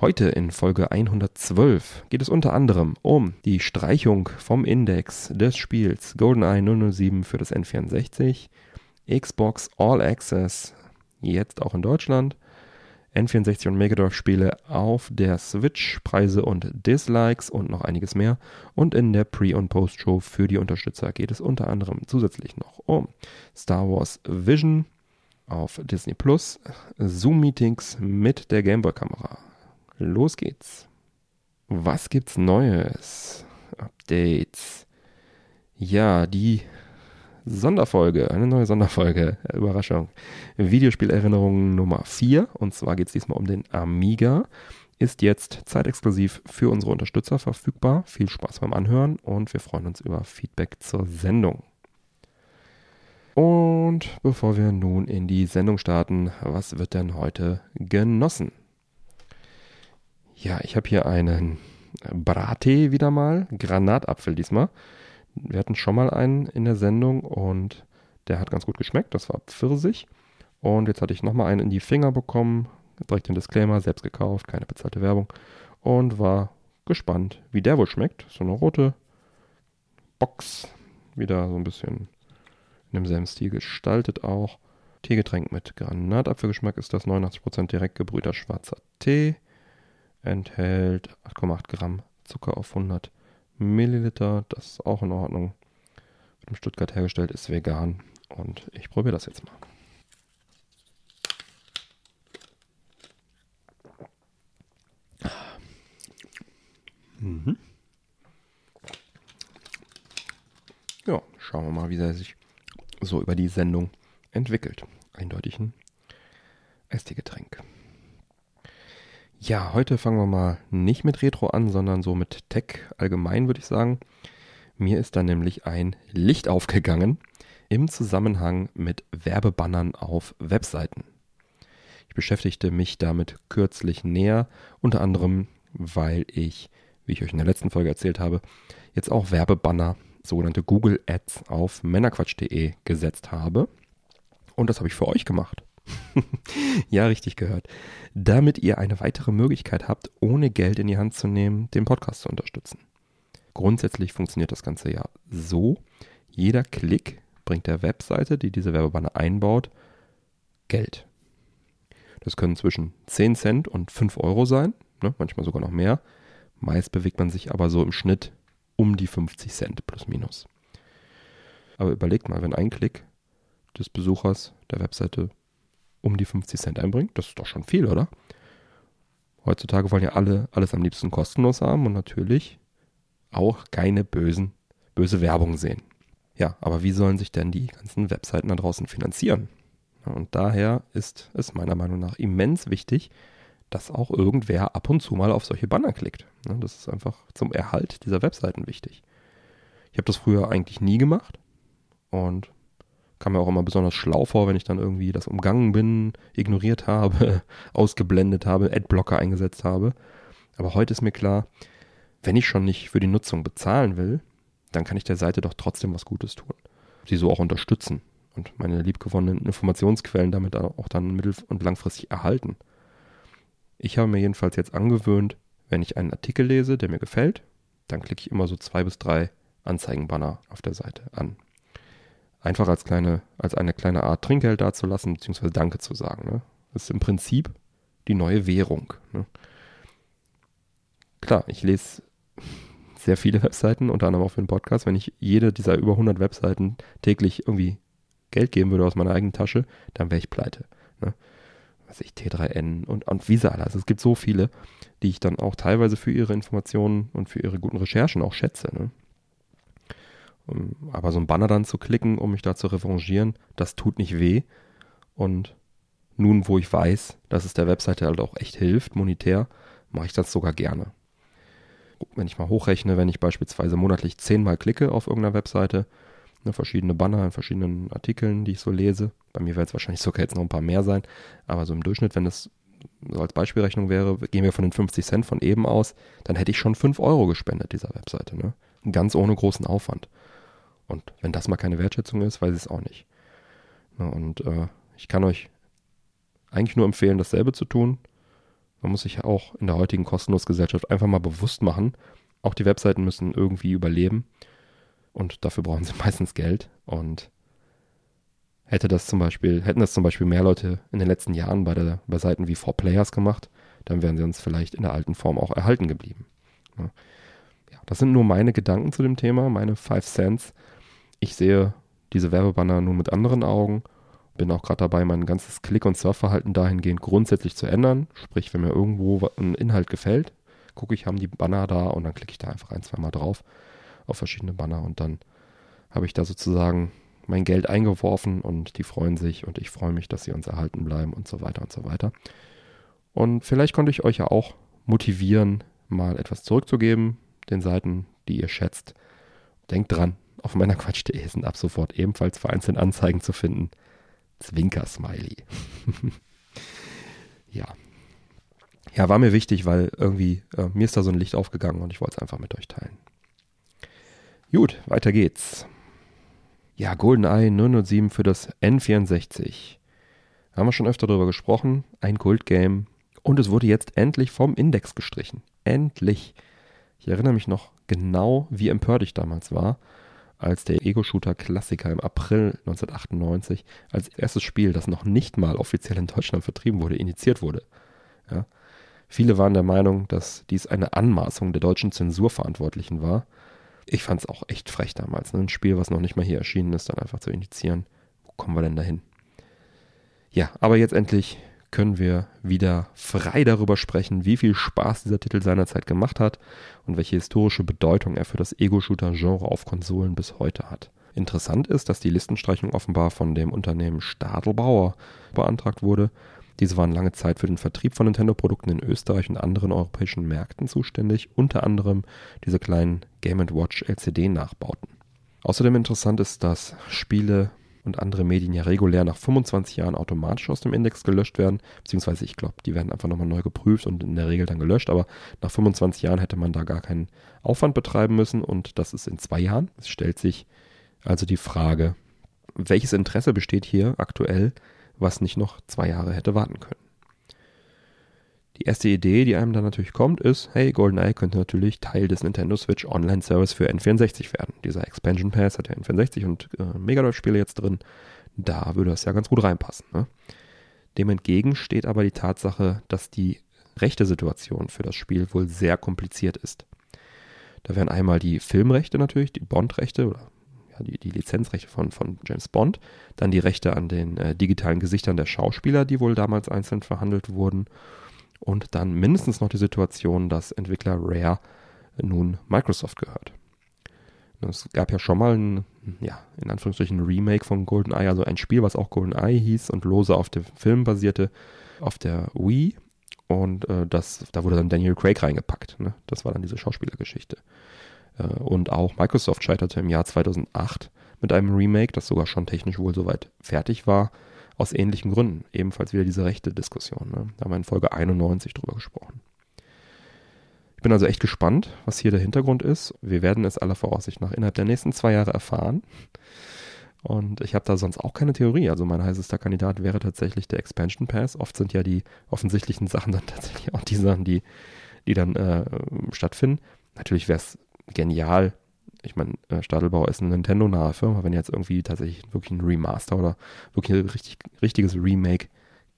Heute in Folge 112 geht es unter anderem um die Streichung vom Index des Spiels GoldenEye 007 für das N64, Xbox All Access, jetzt auch in Deutschland, N64 und Mega Drive Spiele auf der Switch, Preise und Dislikes und noch einiges mehr. Und in der Pre- und Post-Show für die Unterstützer geht es unter anderem zusätzlich noch um Star Wars Vision auf Disney Plus, Zoom-Meetings mit der Gameboy-Kamera, Los geht's. Was gibt's Neues? Updates. Ja, die Sonderfolge, eine neue Sonderfolge, Überraschung. Videospielerinnerungen Nummer 4, und zwar geht es diesmal um den Amiga, ist jetzt zeitexklusiv für unsere Unterstützer verfügbar. Viel Spaß beim Anhören und wir freuen uns über Feedback zur Sendung. Und bevor wir nun in die Sendung starten, was wird denn heute genossen? Ja, ich habe hier einen Brattee wieder mal, Granatapfel diesmal. Wir hatten schon mal einen in der Sendung und der hat ganz gut geschmeckt. Das war Pfirsich. Und jetzt hatte ich nochmal einen in die Finger bekommen. Direkt den Disclaimer, selbst gekauft, keine bezahlte Werbung. Und war gespannt, wie der wohl schmeckt. So eine rote Box. Wieder so ein bisschen in demselben Stil gestaltet auch. Teegetränk mit Granatapfelgeschmack ist das. 89% direkt gebrühter schwarzer Tee enthält 8,8 Gramm Zucker auf 100 Milliliter. Das ist auch in Ordnung. Wird in Stuttgart hergestellt, ist vegan. Und ich probiere das jetzt mal. Mhm. Ja, schauen wir mal, wie er sich so über die Sendung entwickelt. Eindeutig ein Esti-Getränk. Ja, heute fangen wir mal nicht mit Retro an, sondern so mit Tech allgemein, würde ich sagen. Mir ist da nämlich ein Licht aufgegangen im Zusammenhang mit Werbebannern auf Webseiten. Ich beschäftigte mich damit kürzlich näher, unter anderem, weil ich, wie ich euch in der letzten Folge erzählt habe, jetzt auch Werbebanner, sogenannte Google Ads auf männerquatsch.de gesetzt habe. Und das habe ich für euch gemacht. ja, richtig gehört. Damit ihr eine weitere Möglichkeit habt, ohne Geld in die Hand zu nehmen, den Podcast zu unterstützen. Grundsätzlich funktioniert das Ganze ja so. Jeder Klick bringt der Webseite, die diese Werbebanner einbaut, Geld. Das können zwischen 10 Cent und 5 Euro sein, ne, manchmal sogar noch mehr. Meist bewegt man sich aber so im Schnitt um die 50 Cent plus minus. Aber überlegt mal, wenn ein Klick des Besuchers der Webseite um die 50 Cent einbringt. Das ist doch schon viel, oder? Heutzutage wollen ja alle alles am liebsten kostenlos haben und natürlich auch keine bösen, böse Werbung sehen. Ja, aber wie sollen sich denn die ganzen Webseiten da draußen finanzieren? Und daher ist es meiner Meinung nach immens wichtig, dass auch irgendwer ab und zu mal auf solche Banner klickt. Das ist einfach zum Erhalt dieser Webseiten wichtig. Ich habe das früher eigentlich nie gemacht und kam mir auch immer besonders schlau vor, wenn ich dann irgendwie das umgangen bin, ignoriert habe, ausgeblendet habe, Adblocker eingesetzt habe. Aber heute ist mir klar, wenn ich schon nicht für die Nutzung bezahlen will, dann kann ich der Seite doch trotzdem was Gutes tun. Sie so auch unterstützen und meine liebgewonnenen Informationsquellen damit auch dann mittel- und langfristig erhalten. Ich habe mir jedenfalls jetzt angewöhnt, wenn ich einen Artikel lese, der mir gefällt, dann klicke ich immer so zwei bis drei Anzeigenbanner auf der Seite an einfach als kleine, als eine kleine Art Trinkgeld dazulassen, beziehungsweise Danke zu sagen. Ne? Das ist im Prinzip die neue Währung. Ne? Klar, ich lese sehr viele Webseiten, unter anderem auch für den Podcast. Wenn ich jede dieser über 100 Webseiten täglich irgendwie Geld geben würde aus meiner eigenen Tasche, dann wäre ich pleite. Ne? Was ich, T3N und, und Visa alle. Also es gibt so viele, die ich dann auch teilweise für ihre Informationen und für ihre guten Recherchen auch schätze. Ne? Ähm, aber so ein Banner dann zu klicken, um mich da zu revanchieren, das tut nicht weh. Und nun, wo ich weiß, dass es der Webseite halt auch echt hilft, monetär, mache ich das sogar gerne. wenn ich mal hochrechne, wenn ich beispielsweise monatlich zehnmal klicke auf irgendeiner Webseite, ne, verschiedene Banner in verschiedenen Artikeln, die ich so lese, bei mir wird es wahrscheinlich sogar jetzt noch ein paar mehr sein, aber so im Durchschnitt, wenn das so als Beispielrechnung wäre, gehen wir von den 50 Cent von eben aus, dann hätte ich schon 5 Euro gespendet dieser Webseite. Ne? Ganz ohne großen Aufwand. Und wenn das mal keine Wertschätzung ist, weiß ich es auch nicht. Ne, und äh, ich kann euch eigentlich nur empfehlen, dasselbe zu tun. Man muss sich ja auch in der heutigen kostenlosen Gesellschaft einfach mal bewusst machen, auch die Webseiten müssen irgendwie überleben. Und dafür brauchen sie meistens Geld. Und hätte das zum Beispiel, hätten das zum Beispiel mehr Leute in den letzten Jahren bei, der, bei Seiten wie 4Players gemacht, dann wären sie uns vielleicht in der alten Form auch erhalten geblieben. Ja. Ja, das sind nur meine Gedanken zu dem Thema, meine 5 Cents. Ich sehe diese Werbebanner nun mit anderen Augen bin auch gerade dabei, mein ganzes Klick- und Surfverhalten dahingehend grundsätzlich zu ändern. Sprich, wenn mir irgendwo ein Inhalt gefällt, gucke ich, haben die Banner da und dann klicke ich da einfach ein, zwei Mal drauf auf verschiedene Banner und dann habe ich da sozusagen mein Geld eingeworfen und die freuen sich und ich freue mich, dass sie uns erhalten bleiben und so weiter und so weiter. Und vielleicht konnte ich euch ja auch motivieren, mal etwas zurückzugeben, den Seiten, die ihr schätzt. Denkt dran, auf meiner Quatsch.de sind ab sofort ebenfalls vereinzelt Anzeigen zu finden. Zwinker-Smiley. ja. Ja, war mir wichtig, weil irgendwie äh, mir ist da so ein Licht aufgegangen und ich wollte es einfach mit euch teilen. Gut, weiter geht's. Ja, GoldenEye 007 für das N64. Haben wir schon öfter darüber gesprochen. Ein Kultgame. Und es wurde jetzt endlich vom Index gestrichen. Endlich. Ich erinnere mich noch genau, wie empört ich damals war, als der Ego-Shooter-Klassiker im April 1998 als erstes Spiel, das noch nicht mal offiziell in Deutschland vertrieben wurde, initiiert wurde. Ja. Viele waren der Meinung, dass dies eine Anmaßung der deutschen Zensurverantwortlichen war. Ich fand es auch echt frech damals, ne? ein Spiel, was noch nicht mal hier erschienen ist, dann einfach zu initiieren. Wo kommen wir denn dahin? Ja, aber jetzt endlich können wir wieder frei darüber sprechen, wie viel Spaß dieser Titel seinerzeit gemacht hat und welche historische Bedeutung er für das Ego-Shooter-Genre auf Konsolen bis heute hat. Interessant ist, dass die Listenstreichung offenbar von dem Unternehmen Stadelbauer beantragt wurde. Diese waren lange Zeit für den Vertrieb von Nintendo-Produkten in Österreich und anderen europäischen Märkten zuständig, unter anderem diese kleinen Game Watch LCD-Nachbauten. Außerdem interessant ist, dass Spiele und andere Medien ja regulär nach 25 Jahren automatisch aus dem Index gelöscht werden. Beziehungsweise ich glaube, die werden einfach nochmal neu geprüft und in der Regel dann gelöscht. Aber nach 25 Jahren hätte man da gar keinen Aufwand betreiben müssen und das ist in zwei Jahren. Es stellt sich also die Frage, welches Interesse besteht hier aktuell, was nicht noch zwei Jahre hätte warten können. Die erste Idee, die einem dann natürlich kommt, ist, hey, GoldenEye könnte natürlich Teil des Nintendo Switch Online Service für N64 werden. Dieser Expansion Pass hat ja N64 und äh, Mega Drive Spiele jetzt drin. Da würde das ja ganz gut reinpassen. Ne? Dem entgegen steht aber die Tatsache, dass die rechte Situation für das Spiel wohl sehr kompliziert ist. Da wären einmal die Filmrechte natürlich, die Bond-Rechte oder ja, die, die Lizenzrechte von, von James Bond, dann die Rechte an den äh, digitalen Gesichtern der Schauspieler, die wohl damals einzeln verhandelt wurden und dann mindestens noch die Situation, dass Entwickler Rare nun Microsoft gehört. Es gab ja schon mal ein, ja, in Anführungsstrichen Remake von GoldenEye, also ein Spiel, was auch GoldenEye hieß und lose auf dem Film basierte, auf der Wii. Und äh, das, da wurde dann Daniel Craig reingepackt. Ne? Das war dann diese Schauspielergeschichte. Äh, und auch Microsoft scheiterte im Jahr 2008 mit einem Remake, das sogar schon technisch wohl soweit fertig war, aus ähnlichen Gründen. Ebenfalls wieder diese rechte Diskussion. Ne? Da haben wir in Folge 91 drüber gesprochen. Ich bin also echt gespannt, was hier der Hintergrund ist. Wir werden es aller Voraussicht nach innerhalb der nächsten zwei Jahre erfahren. Und ich habe da sonst auch keine Theorie. Also mein heißester Kandidat wäre tatsächlich der Expansion Pass. Oft sind ja die offensichtlichen Sachen dann tatsächlich auch die Sachen, die, die dann äh, stattfinden. Natürlich wäre es genial, ich meine, äh, Stadelbau ist eine Nintendo-nahe Firma, wenn jetzt irgendwie tatsächlich wirklich ein Remaster oder wirklich ein richtig, richtiges Remake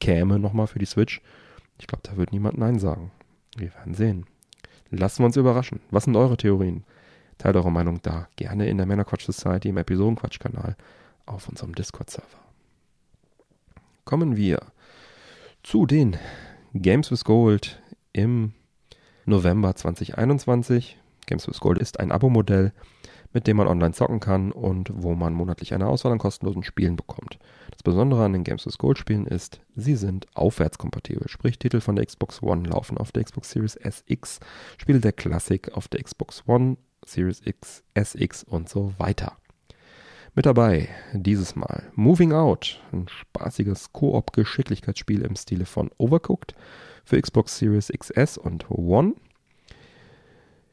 käme nochmal für die Switch, ich glaube, da wird niemand Nein sagen. Wir werden sehen. Lassen wir uns überraschen. Was sind eure Theorien? Teilt eure Meinung da gerne in der Männerquatsch Society im Episodenquatsch-Kanal auf unserem Discord-Server. Kommen wir zu den Games with Gold im November 2021. Games with Gold ist ein Abo-Modell, mit dem man online zocken kann und wo man monatlich eine Auswahl an kostenlosen Spielen bekommt. Das Besondere an den Games with Gold Spielen ist, sie sind aufwärtskompatibel, sprich Titel von der Xbox One laufen auf der Xbox Series SX, Spiele der Classic auf der Xbox One, Series X, SX und so weiter. Mit dabei dieses Mal Moving Out, ein spaßiges Koop-Geschicklichkeitsspiel im Stile von Overcooked für Xbox Series XS und One.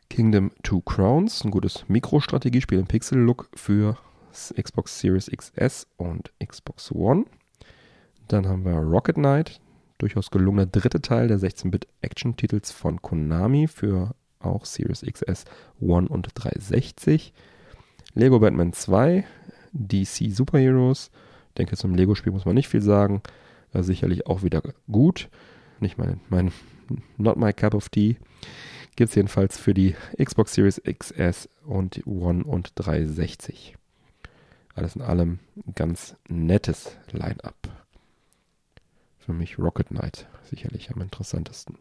Kingdom Two Crowns, ein gutes Mikrostrategiespiel im Pixel-Look für Xbox Series XS und Xbox One. Dann haben wir Rocket Knight, durchaus gelungener dritte Teil der 16-Bit-Action-Titels von Konami für auch Series XS, One und 360. Lego Batman 2, DC Superheroes. Ich denke, zum Lego-Spiel muss man nicht viel sagen. War sicherlich auch wieder gut. Nicht mein, mein Not My Cup of Tea. Gibt es jedenfalls für die Xbox Series XS und One und 360. Alles in allem ganz nettes Line-up. Für mich Rocket Knight sicherlich am interessantesten.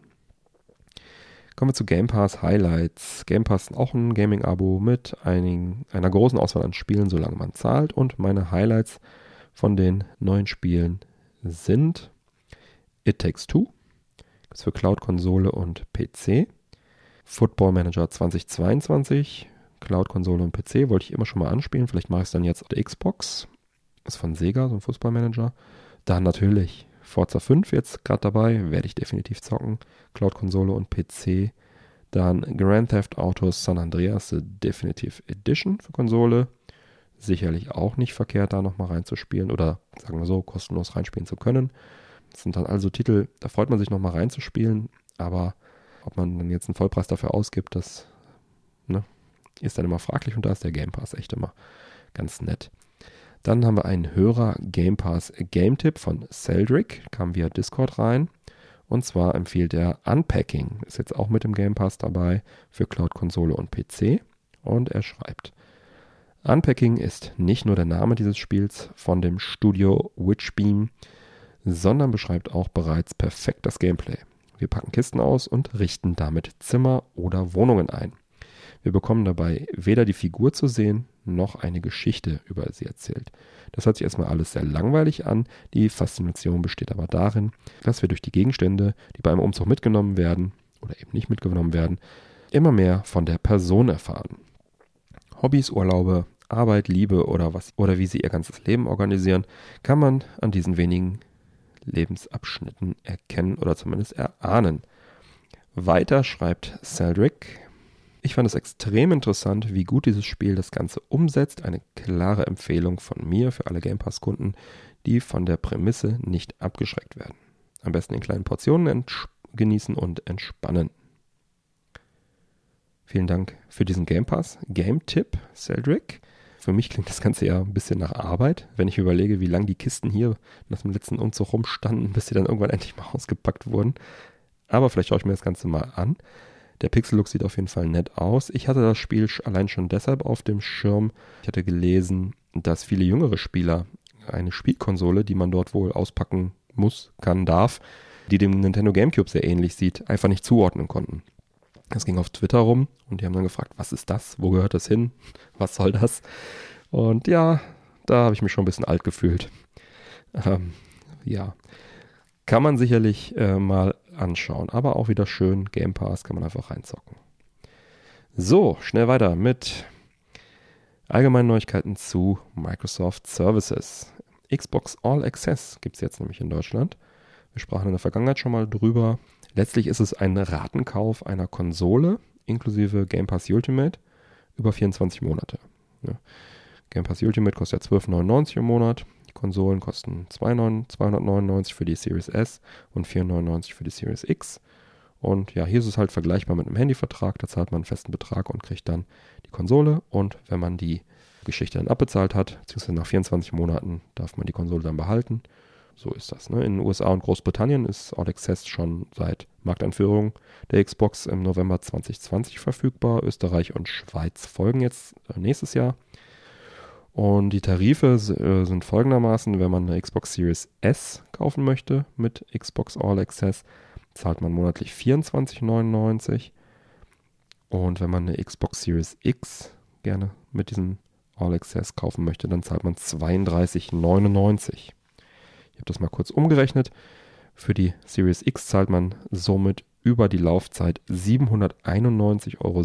Kommen wir zu Game Pass Highlights. Game Pass ist auch ein Gaming-Abo mit einigen, einer großen Auswahl an Spielen, solange man zahlt. Und meine Highlights von den neuen Spielen sind It Takes Two. Ist für Cloud-Konsole und PC. Football Manager 2022. Cloud-Konsole und PC wollte ich immer schon mal anspielen. Vielleicht mache ich es dann jetzt auf der Xbox. Ist von Sega, so ein Fußballmanager. Dann natürlich Forza 5 jetzt gerade dabei, werde ich definitiv zocken. Cloud-Konsole und PC. Dann Grand Theft Auto San Andreas The Definitive Edition für Konsole. Sicherlich auch nicht verkehrt, da nochmal reinzuspielen oder sagen wir so, kostenlos reinspielen zu können. Das sind dann also Titel, da freut man sich nochmal reinzuspielen, aber ob man dann jetzt einen Vollpreis dafür ausgibt, das ne, ist dann immer fraglich und da ist der Game Pass echt immer ganz nett. Dann haben wir einen Hörer Game Pass Game Tipp von Celdric, kam via Discord rein. Und zwar empfiehlt er Unpacking, ist jetzt auch mit dem Game Pass dabei für Cloud-Konsole und PC. Und er schreibt, Unpacking ist nicht nur der Name dieses Spiels von dem Studio Witchbeam, sondern beschreibt auch bereits perfekt das Gameplay. Wir packen Kisten aus und richten damit Zimmer oder Wohnungen ein. Wir bekommen dabei weder die Figur zu sehen, noch eine Geschichte über sie erzählt. Das hört sich erstmal alles sehr langweilig an. Die Faszination besteht aber darin, dass wir durch die Gegenstände, die bei einem Umzug mitgenommen werden oder eben nicht mitgenommen werden, immer mehr von der Person erfahren. Hobbys, Urlaube, Arbeit, Liebe oder was oder wie sie ihr ganzes Leben organisieren, kann man an diesen wenigen Lebensabschnitten erkennen oder zumindest erahnen. Weiter schreibt Celdric, ich fand es extrem interessant, wie gut dieses Spiel das Ganze umsetzt. Eine klare Empfehlung von mir für alle Game Pass-Kunden, die von der Prämisse nicht abgeschreckt werden. Am besten in kleinen Portionen genießen und entspannen. Vielen Dank für diesen Game Pass. Game-Tipp, Celdric. Für mich klingt das Ganze ja ein bisschen nach Arbeit, wenn ich überlege, wie lange die Kisten hier nach dem letzten Umzug rumstanden, bis sie dann irgendwann endlich mal ausgepackt wurden. Aber vielleicht schaue ich mir das Ganze mal an. Der Pixel-Look sieht auf jeden Fall nett aus. Ich hatte das Spiel allein schon deshalb auf dem Schirm. Ich hatte gelesen, dass viele jüngere Spieler eine Spielkonsole, die man dort wohl auspacken muss, kann, darf, die dem Nintendo GameCube sehr ähnlich sieht, einfach nicht zuordnen konnten. Das ging auf Twitter rum und die haben dann gefragt, was ist das? Wo gehört das hin? Was soll das? Und ja, da habe ich mich schon ein bisschen alt gefühlt. Ähm, ja, kann man sicherlich äh, mal anschauen. Aber auch wieder schön. Game Pass kann man einfach reinzocken. So, schnell weiter mit allgemeinen Neuigkeiten zu Microsoft Services. Xbox All Access gibt es jetzt nämlich in Deutschland. Wir sprachen in der Vergangenheit schon mal drüber. Letztlich ist es ein Ratenkauf einer Konsole inklusive Game Pass Ultimate über 24 Monate. Ja. Game Pass Ultimate kostet ja 12,99 im Monat. Konsolen kosten 299 für die Series S und 499 für die Series X. Und ja, hier ist es halt vergleichbar mit einem Handyvertrag. Da zahlt man einen festen Betrag und kriegt dann die Konsole. Und wenn man die Geschichte dann abbezahlt hat, beziehungsweise nach 24 Monaten darf man die Konsole dann behalten. So ist das. Ne? In den USA und Großbritannien ist All Access schon seit Markteinführung der Xbox im November 2020 verfügbar. Österreich und Schweiz folgen jetzt äh, nächstes Jahr. Und die Tarife äh, sind folgendermaßen, wenn man eine Xbox Series S kaufen möchte mit Xbox All Access, zahlt man monatlich 24,99. Und wenn man eine Xbox Series X gerne mit diesem All Access kaufen möchte, dann zahlt man 32,99. Ich habe das mal kurz umgerechnet. Für die Series X zahlt man somit über die Laufzeit 791,76 Euro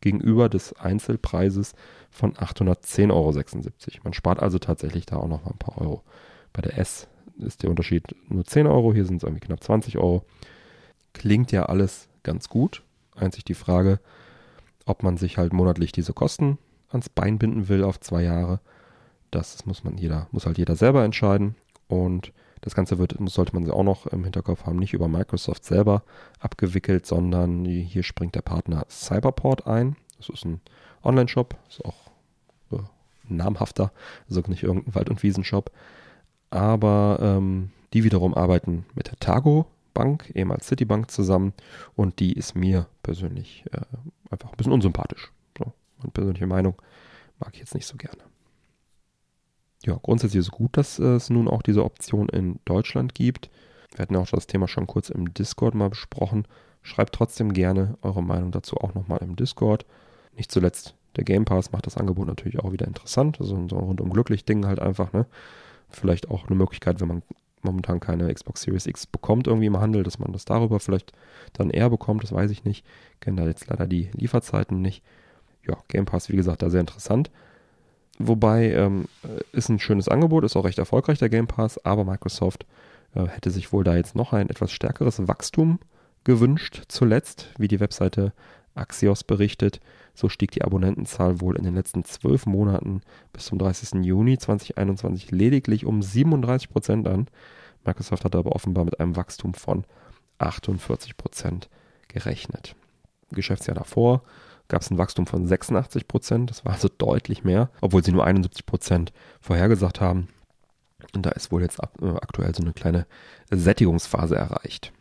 gegenüber des Einzelpreises von 810,76 Euro. Man spart also tatsächlich da auch noch mal ein paar Euro. Bei der S ist der Unterschied nur 10 Euro, hier sind es irgendwie knapp 20 Euro. Klingt ja alles ganz gut. Einzig die Frage, ob man sich halt monatlich diese Kosten ans Bein binden will auf zwei Jahre. Das muss man jeder, muss halt jeder selber entscheiden. Und das Ganze wird, sollte man auch noch im Hinterkopf haben, nicht über Microsoft selber abgewickelt, sondern hier springt der Partner Cyberport ein. Das ist ein Online-Shop, ist auch äh, namhafter, also nicht irgendein Wald- und Wiesenshop. Aber ähm, die wiederum arbeiten mit der Tago Bank, ehemals Citibank, zusammen und die ist mir persönlich äh, einfach ein bisschen unsympathisch. So, meine persönliche Meinung mag ich jetzt nicht so gerne. Ja, grundsätzlich ist es gut, dass es nun auch diese Option in Deutschland gibt. Wir hatten auch das Thema schon kurz im Discord mal besprochen. Schreibt trotzdem gerne eure Meinung dazu auch nochmal im Discord. Nicht zuletzt der Game Pass macht das Angebot natürlich auch wieder interessant. Also so ein rundum glücklich Ding halt einfach, ne? Vielleicht auch eine Möglichkeit, wenn man momentan keine Xbox Series X bekommt irgendwie im Handel, dass man das darüber vielleicht dann eher bekommt, das weiß ich nicht. Kenne da jetzt leider die Lieferzeiten nicht. Ja, Game Pass, wie gesagt, da sehr interessant. Wobei ähm, ist ein schönes Angebot, ist auch recht erfolgreich der Game Pass, aber Microsoft äh, hätte sich wohl da jetzt noch ein etwas stärkeres Wachstum gewünscht zuletzt, wie die Webseite Axios berichtet. So stieg die Abonnentenzahl wohl in den letzten zwölf Monaten bis zum 30. Juni 2021 lediglich um 37 Prozent an. Microsoft hat aber offenbar mit einem Wachstum von 48 Prozent gerechnet. Geschäftsjahr davor gab es ein Wachstum von 86 Prozent. Das war also deutlich mehr, obwohl sie nur 71 Prozent vorhergesagt haben. Und da ist wohl jetzt äh, aktuell so eine kleine Sättigungsphase erreicht.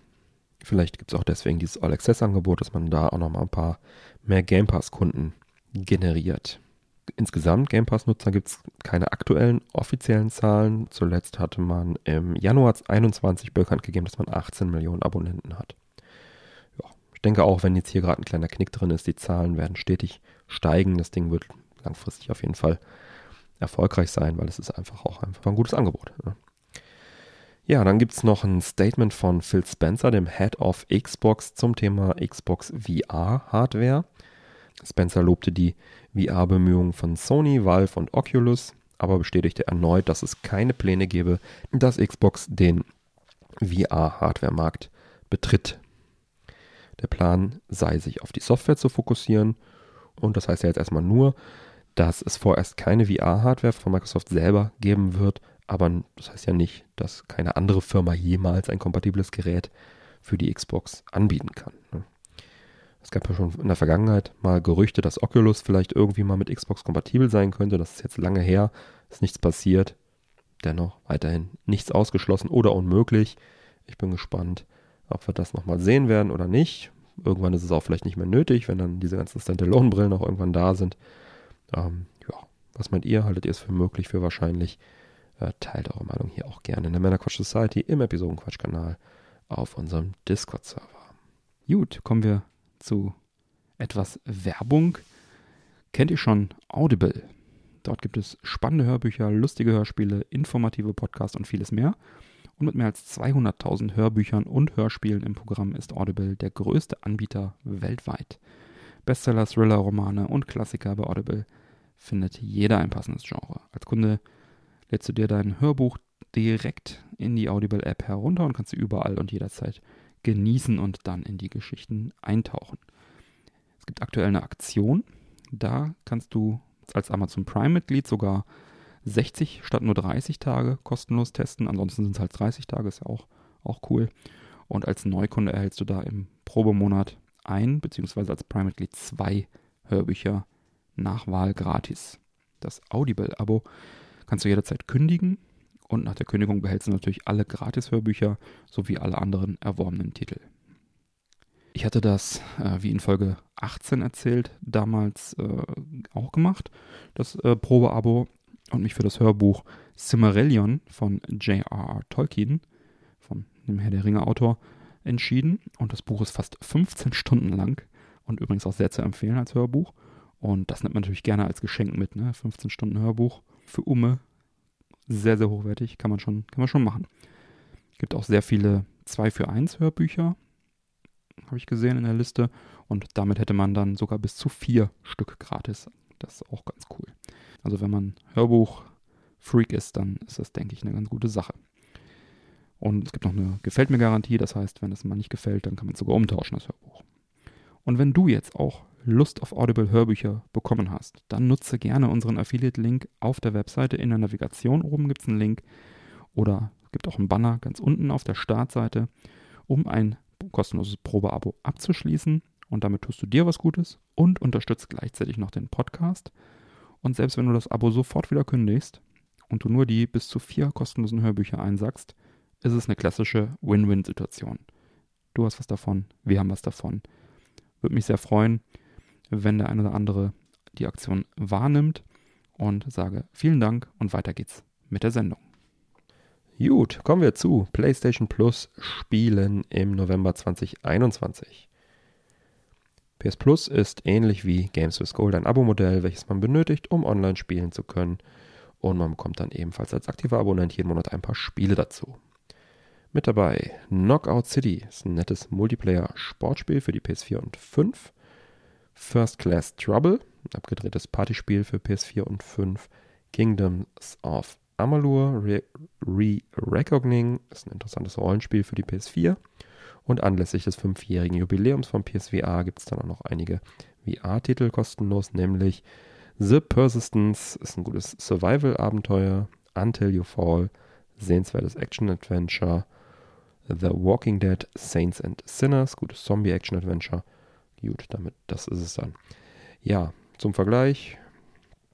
Vielleicht gibt es auch deswegen dieses All-Access-Angebot, dass man da auch nochmal ein paar mehr Game Pass-Kunden generiert. Insgesamt Game Pass-Nutzer gibt es keine aktuellen offiziellen Zahlen. Zuletzt hatte man im Januar 2021 bekannt gegeben, dass man 18 Millionen Abonnenten hat. Ich denke auch, wenn jetzt hier gerade ein kleiner Knick drin ist, die Zahlen werden stetig steigen. Das Ding wird langfristig auf jeden Fall erfolgreich sein, weil es ist einfach auch einfach ein gutes Angebot. Ne? Ja, dann gibt es noch ein Statement von Phil Spencer, dem Head of Xbox, zum Thema Xbox VR-Hardware. Spencer lobte die VR-Bemühungen von Sony, Valve und Oculus, aber bestätigte erneut, dass es keine Pläne gebe, dass Xbox den VR-Hardware-Markt betritt. Der Plan sei, sich auf die Software zu fokussieren. Und das heißt ja jetzt erstmal nur, dass es vorerst keine VR-Hardware von Microsoft selber geben wird. Aber das heißt ja nicht, dass keine andere Firma jemals ein kompatibles Gerät für die Xbox anbieten kann. Ne? Es gab ja schon in der Vergangenheit mal Gerüchte, dass Oculus vielleicht irgendwie mal mit Xbox kompatibel sein könnte. Das ist jetzt lange her, ist nichts passiert. Dennoch weiterhin nichts ausgeschlossen oder unmöglich. Ich bin gespannt, ob wir das nochmal sehen werden oder nicht. Irgendwann ist es auch vielleicht nicht mehr nötig, wenn dann diese ganzen Standalone-Brillen auch irgendwann da sind. Ähm, ja, was meint ihr? Haltet ihr es für möglich, für wahrscheinlich? Äh, teilt eure Meinung hier auch gerne in der Männerquatsch Society im Episodenquatsch-Kanal auf unserem Discord-Server. Gut, kommen wir zu etwas Werbung. Kennt ihr schon Audible? Dort gibt es spannende Hörbücher, lustige Hörspiele, informative Podcasts und vieles mehr. Und mit mehr als 200.000 Hörbüchern und Hörspielen im Programm ist Audible der größte Anbieter weltweit. Bestseller, Thriller, Romane und Klassiker bei Audible findet jeder ein passendes Genre. Als Kunde lädst du dir dein Hörbuch direkt in die Audible-App herunter und kannst sie überall und jederzeit genießen und dann in die Geschichten eintauchen. Es gibt aktuell eine Aktion. Da kannst du als Amazon Prime-Mitglied sogar 60 statt nur 30 Tage kostenlos testen. Ansonsten sind es halt 30 Tage, ist ja auch, auch cool. Und als Neukunde erhältst du da im Probemonat ein, beziehungsweise als Prime-Mitglied zwei Hörbücher nach Wahl gratis. Das Audible-Abo kannst du jederzeit kündigen und nach der Kündigung behältst du natürlich alle Gratis-Hörbücher sowie alle anderen erworbenen Titel. Ich hatte das, äh, wie in Folge 18 erzählt, damals äh, auch gemacht, das äh, Probeabo und mich für das Hörbuch Cimmerillion von J.R.R. Tolkien, von dem Herr der Ringe Autor, entschieden. Und das Buch ist fast 15 Stunden lang und übrigens auch sehr zu empfehlen als Hörbuch. Und das nimmt man natürlich gerne als Geschenk mit, ne? 15 Stunden Hörbuch für Umme. Sehr, sehr hochwertig, kann man schon, kann man schon machen. Gibt auch sehr viele 2 für 1 Hörbücher, habe ich gesehen in der Liste. Und damit hätte man dann sogar bis zu vier Stück gratis. Das ist auch ganz cool. Also wenn man Hörbuch-Freak ist, dann ist das, denke ich, eine ganz gute Sache. Und es gibt noch eine Gefällt mir Garantie, das heißt, wenn es mal nicht gefällt, dann kann man es sogar umtauschen, das Hörbuch. Und wenn du jetzt auch Lust auf Audible Hörbücher bekommen hast, dann nutze gerne unseren Affiliate-Link auf der Webseite in der Navigation. Oben gibt es einen Link oder es gibt auch einen Banner ganz unten auf der Startseite, um ein kostenloses Probeabo abzuschließen. Und damit tust du dir was Gutes und unterstützt gleichzeitig noch den Podcast. Und selbst wenn du das Abo sofort wieder kündigst und du nur die bis zu vier kostenlosen Hörbücher einsackst, ist es eine klassische Win-Win-Situation. Du hast was davon, wir haben was davon. Würde mich sehr freuen, wenn der eine oder andere die Aktion wahrnimmt und sage vielen Dank und weiter geht's mit der Sendung. Gut, kommen wir zu PlayStation Plus Spielen im November 2021. PS Plus ist ähnlich wie Games with Gold ein Abo-Modell, welches man benötigt, um online spielen zu können. Und man bekommt dann ebenfalls als aktiver Abonnent jeden Monat ein paar Spiele dazu. Mit dabei Knockout City ist ein nettes Multiplayer-Sportspiel für die PS4 und 5. First Class Trouble, ein abgedrehtes Partyspiel für PS4 und 5. Kingdoms of Amalur Re-Recogning ist ein interessantes Rollenspiel für die PS4. Und anlässlich des fünfjährigen Jubiläums von PSVR gibt es dann auch noch einige VR-Titel kostenlos, nämlich The Persistence ist ein gutes Survival-Abenteuer, Until You Fall, sehenswertes Action-Adventure, The Walking Dead, Saints and Sinners, gutes Zombie-Action-Adventure. Gut, damit, das ist es dann. Ja, zum Vergleich,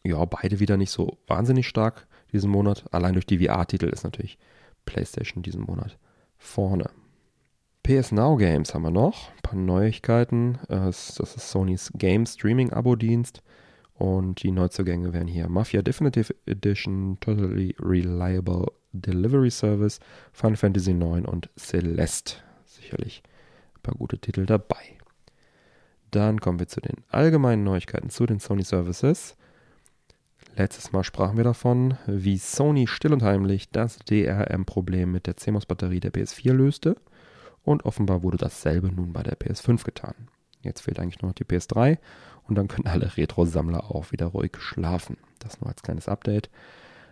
ja, beide wieder nicht so wahnsinnig stark diesen Monat. Allein durch die VR-Titel ist natürlich PlayStation diesen Monat vorne. PS Now Games haben wir noch. Ein paar Neuigkeiten. Das ist Sonys Game Streaming Abo-Dienst. Und die Neuzugänge wären hier Mafia Definitive Edition, Totally Reliable Delivery Service, Final Fantasy IX und Celeste. Sicherlich ein paar gute Titel dabei. Dann kommen wir zu den allgemeinen Neuigkeiten zu den Sony Services. Letztes Mal sprachen wir davon, wie Sony still und heimlich das DRM-Problem mit der CMOS-Batterie der PS4 löste. Und offenbar wurde dasselbe nun bei der PS5 getan. Jetzt fehlt eigentlich nur noch die PS3 und dann können alle Retro-Sammler auch wieder ruhig schlafen. Das nur als kleines Update.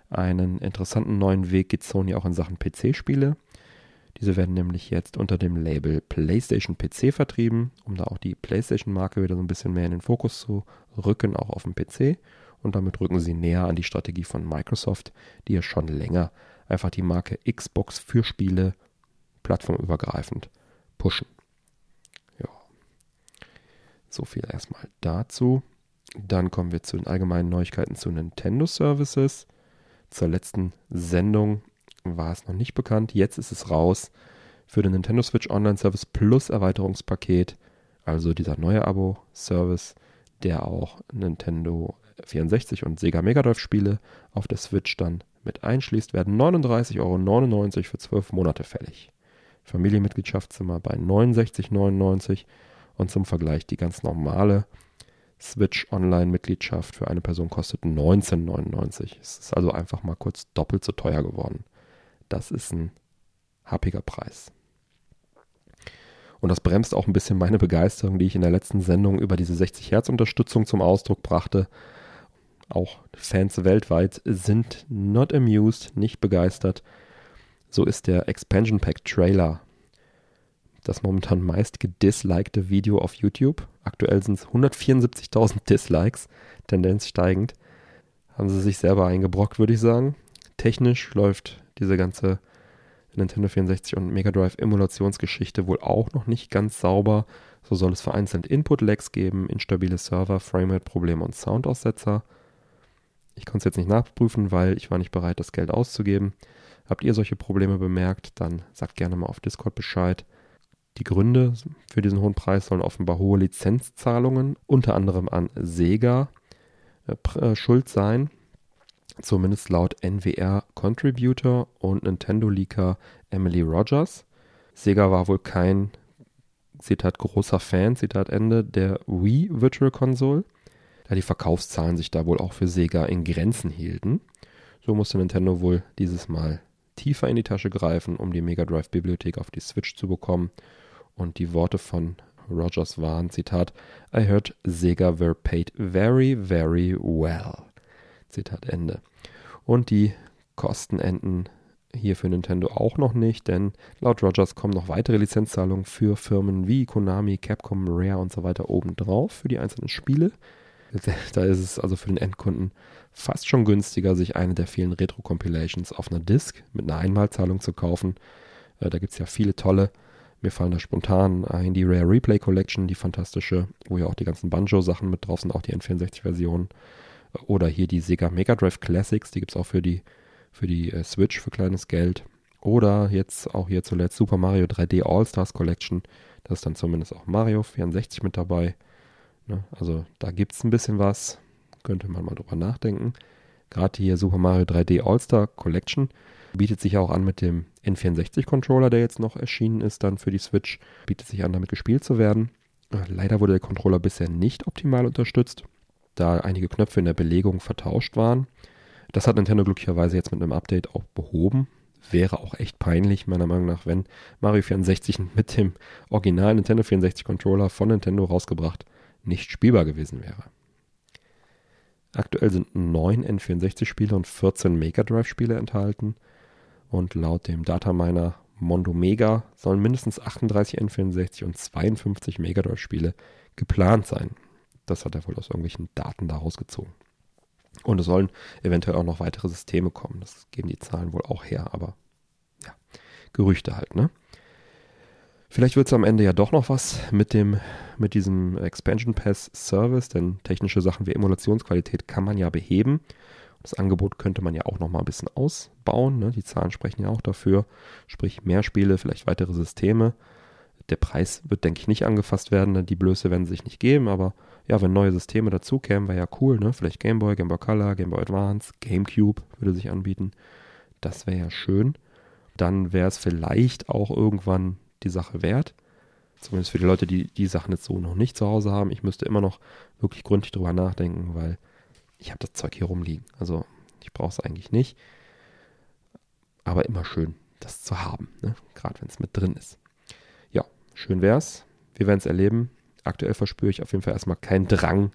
Einen interessanten neuen Weg geht Sony auch in Sachen PC-Spiele. Diese werden nämlich jetzt unter dem Label PlayStation PC vertrieben, um da auch die PlayStation-Marke wieder so ein bisschen mehr in den Fokus zu rücken, auch auf dem PC. Und damit rücken sie näher an die Strategie von Microsoft, die ja schon länger einfach die Marke Xbox für Spiele plattformübergreifend pushen. Ja. So viel erstmal dazu. Dann kommen wir zu den allgemeinen Neuigkeiten zu Nintendo Services. Zur letzten Sendung war es noch nicht bekannt. Jetzt ist es raus für den Nintendo Switch Online Service Plus Erweiterungspaket. Also dieser neue Abo-Service, der auch Nintendo 64 und Sega Mega Drive Spiele auf der Switch dann mit einschließt, werden 39,99 Euro für 12 Monate fällig. Familienmitgliedschaft sind wir bei 69,99 und zum Vergleich die ganz normale Switch Online-Mitgliedschaft für eine Person kostet 19,99. Es ist also einfach mal kurz doppelt so teuer geworden. Das ist ein happiger Preis. Und das bremst auch ein bisschen meine Begeisterung, die ich in der letzten Sendung über diese 60 Hertz Unterstützung zum Ausdruck brachte. Auch Fans weltweit sind not amused, nicht begeistert. So ist der Expansion Pack Trailer das momentan meist gedislikte Video auf YouTube. Aktuell sind es 174.000 Dislikes, Tendenz steigend. Haben sie sich selber eingebrockt, würde ich sagen. Technisch läuft diese ganze Nintendo 64 und Mega Drive Emulationsgeschichte wohl auch noch nicht ganz sauber. So soll es vereinzelt Input-Lags geben, instabile Server, Framerate-Probleme und Soundaussetzer. Ich konnte es jetzt nicht nachprüfen, weil ich war nicht bereit, das Geld auszugeben. Habt ihr solche Probleme bemerkt, dann sagt gerne mal auf Discord Bescheid. Die Gründe für diesen hohen Preis sollen offenbar hohe Lizenzzahlungen, unter anderem an Sega, äh, äh schuld sein. Zumindest laut NWR Contributor und Nintendo Leaker Emily Rogers. Sega war wohl kein, Zitat, großer Fan, Zitat Ende, der Wii Virtual Console. da die Verkaufszahlen sich da wohl auch für Sega in Grenzen hielten. So musste Nintendo wohl dieses Mal tiefer in die Tasche greifen, um die Mega Drive Bibliothek auf die Switch zu bekommen. Und die Worte von Rogers waren, Zitat, I heard Sega were paid very, very well. Zitat Ende. Und die Kosten enden hier für Nintendo auch noch nicht, denn laut Rogers kommen noch weitere Lizenzzahlungen für Firmen wie Konami, Capcom, Rare und so weiter obendrauf für die einzelnen Spiele. Da ist es also für den Endkunden fast schon günstiger, sich eine der vielen Retro-Compilations auf einer Disk mit einer Einmalzahlung zu kaufen. Äh, da gibt es ja viele tolle. Mir fallen da spontan ein die Rare Replay Collection, die fantastische, wo ja auch die ganzen Banjo-Sachen mit drauf sind, auch die N64-Version. Oder hier die Sega Mega Drive Classics, die gibt es auch für die, für die äh, Switch für kleines Geld. Oder jetzt auch hier zuletzt Super Mario 3D All-Stars Collection. Da ist dann zumindest auch Mario 64 mit dabei. Ne? Also da gibt es ein bisschen was. Könnte man mal drüber nachdenken. Gerade hier Super Mario 3D All-Star Collection bietet sich auch an mit dem N64-Controller, der jetzt noch erschienen ist, dann für die Switch. Bietet sich an, damit gespielt zu werden. Äh, leider wurde der Controller bisher nicht optimal unterstützt, da einige Knöpfe in der Belegung vertauscht waren. Das hat Nintendo glücklicherweise jetzt mit einem Update auch behoben. Wäre auch echt peinlich, meiner Meinung nach, wenn Mario 64 mit dem originalen Nintendo 64 Controller von Nintendo rausgebracht nicht spielbar gewesen wäre. Aktuell sind neun N64-Spiele und 14 Mega Drive-Spiele enthalten. Und laut dem Dataminer Mondo Mega sollen mindestens 38 N64 und 52 Mega Drive-Spiele geplant sein. Das hat er wohl aus irgendwelchen Daten daraus gezogen. Und es sollen eventuell auch noch weitere Systeme kommen. Das geben die Zahlen wohl auch her, aber ja, Gerüchte halt, ne? Vielleicht wird es am Ende ja doch noch was mit dem, mit diesem Expansion Pass Service, denn technische Sachen wie Emulationsqualität kann man ja beheben. Das Angebot könnte man ja auch noch mal ein bisschen ausbauen. Ne? Die Zahlen sprechen ja auch dafür. Sprich, mehr Spiele, vielleicht weitere Systeme. Der Preis wird, denke ich, nicht angefasst werden. Ne? Die Blöße werden sich nicht geben, aber ja, wenn neue Systeme dazu kämen, wäre ja cool. Ne? Vielleicht Game Boy, Game Boy Color, Game Boy Advance, GameCube würde sich anbieten. Das wäre ja schön. Dann wäre es vielleicht auch irgendwann die Sache wert. Zumindest für die Leute, die die Sachen jetzt so noch nicht zu Hause haben. Ich müsste immer noch wirklich gründlich drüber nachdenken, weil ich habe das Zeug hier rumliegen. Also ich brauche es eigentlich nicht. Aber immer schön, das zu haben. Ne? Gerade wenn es mit drin ist. Ja, schön wär's. Wir werden es erleben. Aktuell verspüre ich auf jeden Fall erstmal keinen Drang,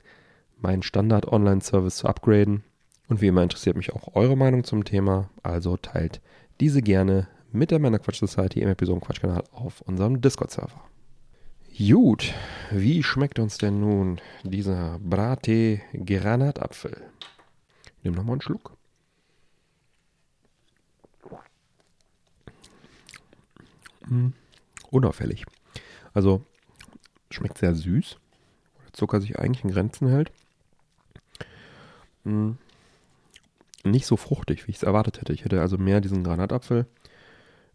meinen Standard-Online-Service zu upgraden. Und wie immer interessiert mich auch eure Meinung zum Thema. Also teilt diese gerne mit der Männerquatsch Society im Episoden-Quatsch-Kanal auf unserem Discord-Server. Gut, wie schmeckt uns denn nun dieser Brate Granatapfel? Nimm nochmal einen Schluck. Mm, unauffällig. Also schmeckt sehr süß, weil der Zucker sich eigentlich in Grenzen hält. Mm, nicht so fruchtig, wie ich es erwartet hätte. Ich hätte also mehr diesen Granatapfel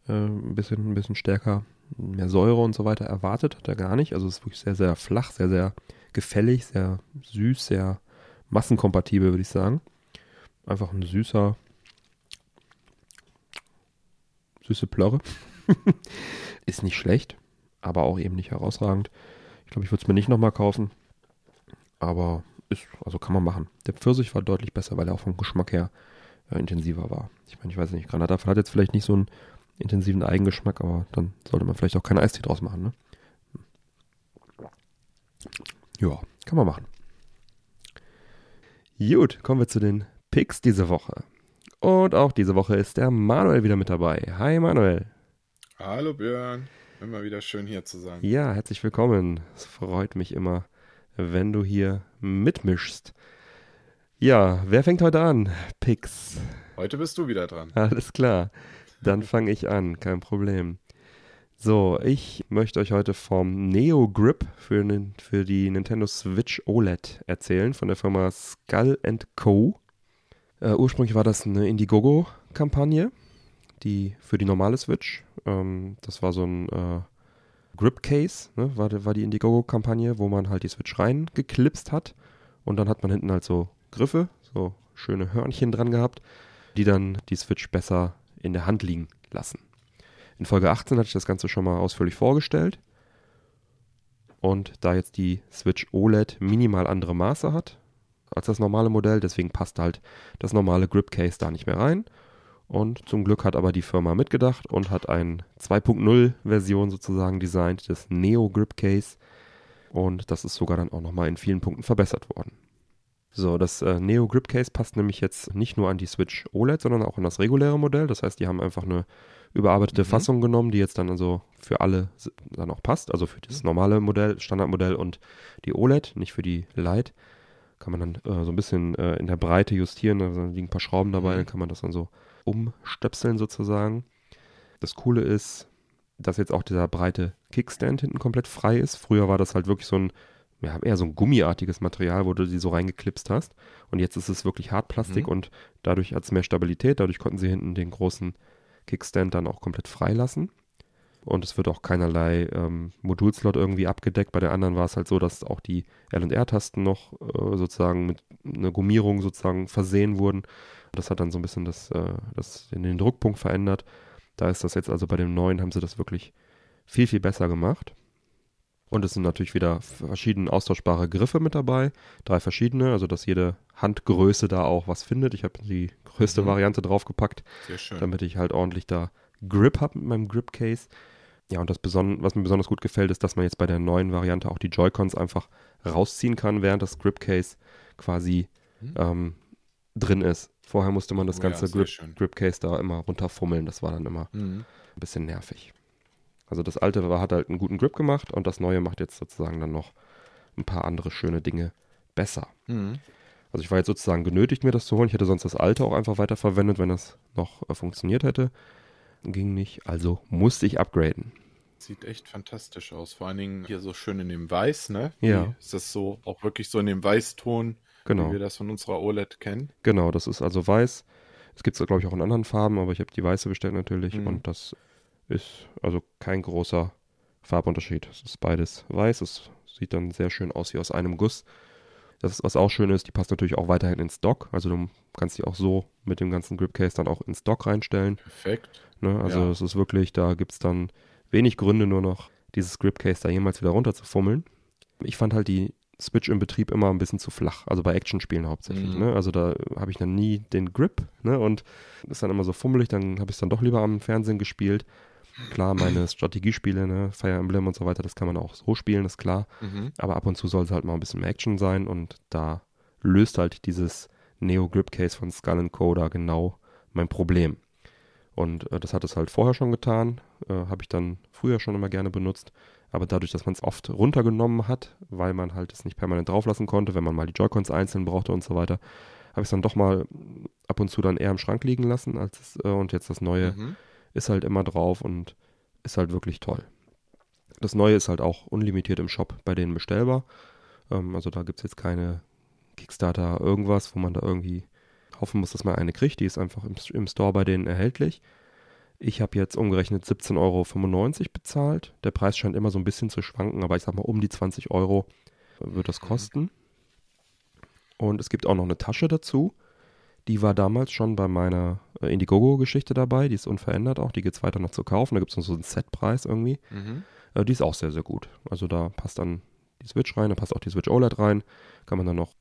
äh, ein, bisschen, ein bisschen stärker, mehr Säure und so weiter erwartet, hat er gar nicht. Also es ist wirklich sehr, sehr flach, sehr, sehr gefällig, sehr süß, sehr massenkompatibel, würde ich sagen. Einfach ein süßer, süße Plörre. ist nicht schlecht, aber auch eben nicht herausragend. Ich glaube, ich würde es mir nicht nochmal kaufen. Aber ist, also kann man machen. Der Pfirsich war deutlich besser, weil er auch vom Geschmack her äh, intensiver war. Ich meine, ich weiß nicht, Granatapfel hat jetzt vielleicht nicht so einen intensiven Eigengeschmack, aber dann sollte man vielleicht auch keinen Eistee draus machen. Ne? Ja, kann man machen. Gut, kommen wir zu den Picks diese Woche. Und auch diese Woche ist der Manuel wieder mit dabei. Hi Manuel. Hallo Björn, immer wieder schön hier zu sein. Ja, herzlich willkommen. Es freut mich immer, wenn du hier mitmischst. Ja, wer fängt heute an? Picks. Heute bist du wieder dran. Alles klar. Dann fange ich an, kein Problem. So, ich möchte euch heute vom Neo Grip für, für die Nintendo Switch OLED erzählen, von der Firma Skull Co. Äh, ursprünglich war das eine Indiegogo-Kampagne, die für die normale Switch. Ähm, das war so ein äh, Grip Case, ne, war, war die Indiegogo-Kampagne, wo man halt die Switch reingeklipst hat und dann hat man hinten halt so Griffe, so schöne Hörnchen dran gehabt, die dann die Switch besser in der Hand liegen lassen. In Folge 18 hatte ich das Ganze schon mal ausführlich vorgestellt. Und da jetzt die Switch OLED minimal andere Maße hat, als das normale Modell, deswegen passt halt das normale Grip Case da nicht mehr rein. Und zum Glück hat aber die Firma mitgedacht und hat eine 2.0 Version sozusagen designt, das Neo Grip Case. Und das ist sogar dann auch nochmal in vielen Punkten verbessert worden. So, das äh, Neo Grip Case passt nämlich jetzt nicht nur an die Switch OLED, sondern auch an das reguläre Modell. Das heißt, die haben einfach eine überarbeitete Mhm. Fassung genommen, die jetzt dann also für alle dann auch passt. Also für das normale Modell, Standardmodell und die OLED, nicht für die Lite. Kann man dann äh, so ein bisschen äh, in der Breite justieren. Also liegen ein paar Schrauben dabei, Mhm. dann kann man das dann so umstöpseln sozusagen. Das Coole ist, dass jetzt auch dieser breite Kickstand hinten komplett frei ist. Früher war das halt wirklich so ein, ja, eher so ein gummiartiges Material, wo du die so reingeklipst hast. Und jetzt ist es wirklich Hartplastik Mhm. und dadurch hat es mehr Stabilität. Dadurch konnten sie hinten den großen Kickstand dann auch komplett freilassen. Und es wird auch keinerlei ähm, Modulslot irgendwie abgedeckt. Bei der anderen war es halt so, dass auch die L&R-Tasten noch äh, sozusagen mit einer Gummierung sozusagen versehen wurden. Das hat dann so ein bisschen das, äh, das den Druckpunkt verändert. Da ist das jetzt also bei dem neuen haben sie das wirklich viel, viel besser gemacht. Und es sind natürlich wieder verschiedene austauschbare Griffe mit dabei. Drei verschiedene, also dass jede Handgröße da auch was findet. Ich habe die größte Mhm. Variante draufgepackt Sehr schön. damit ich halt ordentlich da Grip habe mit meinem Grip Case. Ja, und das beson was mir besonders gut gefällt, ist, dass man jetzt bei der neuen Variante auch die Joy-Cons einfach rausziehen kann, während das Grip Case quasi Mhm. ähm, drin ist. Vorher musste man das Oh ja, ganze sehr Grip. Grip Case da immer runterfummeln. Das war dann immer Mhm. ein bisschen nervig. Also das alte war, hat halt einen guten Grip gemacht und das neue macht jetzt sozusagen dann noch ein paar andere schöne Dinge besser. Mhm. Also ich war jetzt sozusagen genötigt, mir das zu holen. Ich hätte sonst das alte auch einfach weiterverwendet, wenn das noch äh, funktioniert hätte. Ging nicht, also musste ich upgraden. Sieht echt fantastisch aus. Vor allen Dingen hier so schön in dem Weiß, ne? Ja. Wie- Ist das so auch wirklich so in dem Weißton, Genau, wie wir das von unserer OLED kennen? genau, das ist also weiß. Es gibt es, glaube ich, auch in anderen Farben, aber ich habe die weiße bestellt natürlich Mhm. und das ist also kein großer Farbunterschied. Es ist beides weiß, es sieht dann sehr schön aus wie aus einem Guss. Das ist, was auch schön ist, die passt natürlich auch weiterhin ins Dock. Also du kannst die auch so mit dem ganzen Gripcase dann auch ins Dock reinstellen. Perfekt. Ne? Also Ja. es ist wirklich, da gibt es dann wenig Gründe nur noch, dieses Gripcase da jemals wieder runterzufummeln. Ich fand halt die Switch im Betrieb immer ein bisschen zu flach, also bei Actionspielen hauptsächlich. Mhm. Ne? Also da habe ich dann nie den Grip ne? und ist dann immer so fummelig, dann habe ich es dann doch lieber am Fernsehen gespielt. Klar, meine Strategiespiele, ne? Fire Emblem und so weiter, das kann man auch so spielen, ist klar. Mhm. Aber ab und zu soll es halt mal ein bisschen mehr Action sein und da löst halt dieses Neo Grip Case von Skull Co. da genau mein Problem. Und äh, das hat es halt vorher schon getan, äh, habe ich dann früher schon immer gerne benutzt. Aber dadurch, dass man es oft runtergenommen hat, weil man halt es nicht permanent drauflassen konnte, wenn man mal die Joy-Cons einzeln brauchte und so weiter, habe ich es dann doch mal ab und zu dann eher im Schrank liegen lassen. Als es, äh, und jetzt das neue Mhm. Ist halt immer drauf und ist halt wirklich toll. Das neue ist halt auch unlimitiert im Shop bei denen bestellbar. Ähm, also da gibt es jetzt keine Kickstarter irgendwas, wo man da irgendwie hoffen muss, dass man eine kriegt. Die ist einfach im, im Store bei denen erhältlich. Ich habe jetzt umgerechnet 17,95 Euro bezahlt. Der Preis scheint immer so ein bisschen zu schwanken, aber ich sag mal, um die 20 Euro wird das Mhm. kosten. Und es gibt auch noch eine Tasche dazu. Die war damals schon bei meiner äh, Indiegogo-Geschichte dabei. Die ist unverändert auch. Die gibt es weiter noch zu kaufen. Da gibt es noch so einen Setpreis irgendwie. Mhm. Äh, die ist auch sehr, sehr gut. Also da passt dann die Switch rein, da passt auch die Switch OLED rein. Kann man dann noch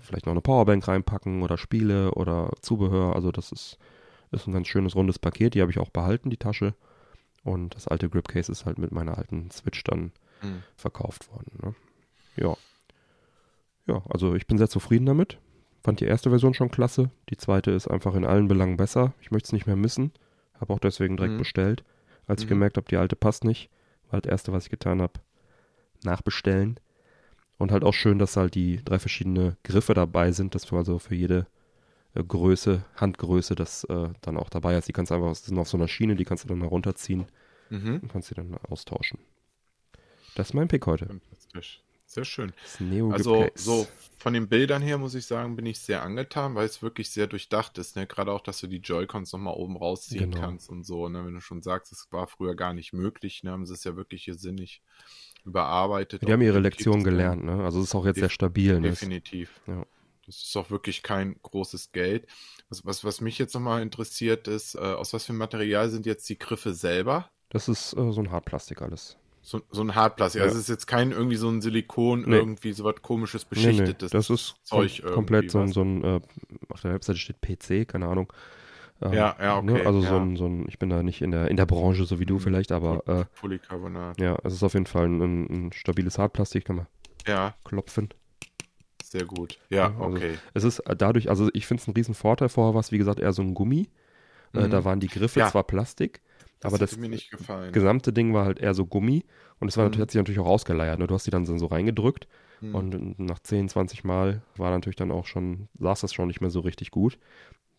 vielleicht noch eine Powerbank reinpacken oder Spiele oder Zubehör. Also das ist, ist ein ganz schönes rundes Paket. Die habe ich auch behalten, die Tasche. Und das alte Gripcase ist halt mit meiner alten Switch dann Mhm. verkauft worden. Ne? Ja. Ja, also ich bin sehr zufrieden damit. Fand die erste Version schon klasse. Die zweite ist einfach in allen Belangen besser. Ich möchte es nicht mehr missen. Habe auch deswegen direkt Mhm. bestellt. Als ich Mhm. gemerkt habe, die alte passt nicht, war das erste, was ich getan habe, nachbestellen. Und halt auch schön, dass halt die drei verschiedene Griffe dabei sind, dass du also für jede äh, Größe, Handgröße, das äh, dann auch dabei hast. Die kannst du einfach, das sind auf so einer Schiene, die kannst du dann herunterziehen Mhm. und kannst sie dann austauschen. Das ist mein Pick heute. Fantastisch. Sehr schön. Also so von den Bildern her muss ich sagen, bin ich sehr angetan, weil es wirklich sehr durchdacht ist. Ne? Gerade auch, dass du die Joy-Cons nochmal oben rausziehen Genau. kannst und so. Ne? Wenn du schon sagst, es war früher gar nicht möglich, ne? haben sie es ja wirklich hier sinnig überarbeitet. Die haben ihre Lektion Kickstand. gelernt, ne? Also es ist auch jetzt sehr stabil. Ne? Definitiv. Ja. Das ist auch wirklich kein großes Geld. Was, was, was mich jetzt nochmal interessiert ist, äh, aus was für Material sind jetzt die Griffe selber? Das ist äh, so ein Hartplastik alles. So, so ein Hartplastik. Ja. Also es ist jetzt kein irgendwie so ein Silikon, Nee. irgendwie so was komisches, Nee, nee, beschichtetes das ist Zeug kom komplett so ein, so ein äh, auf der Webseite steht PC, keine Ahnung. Ähm, Ja, ja, okay, Also so ja. ein, so ein, ich bin da nicht in der in der Branche so wie du Mhm. vielleicht, aber äh, Polycarbonat. ja, es ist auf jeden Fall ein, ein stabiles Hartplastik, kann man Ja, klopfen. sehr gut. Ja, Ja, also- okay. Es ist äh, dadurch, also ich finde es einen riesen Vorteil. Vorher war es, wie gesagt, eher so ein Gummi. Äh, Mhm. da waren die Griffe Ja. zwar Plastik, Das aber das mir nicht gefallen. gesamte Ding war halt eher so Gummi. Und es war Mhm. natürlich, hat sich natürlich auch ausgeleiert. Ne? Du hast die dann so reingedrückt Hm. und nach 10, 20 Mal war natürlich dann auch schon, saß das schon nicht mehr so richtig gut.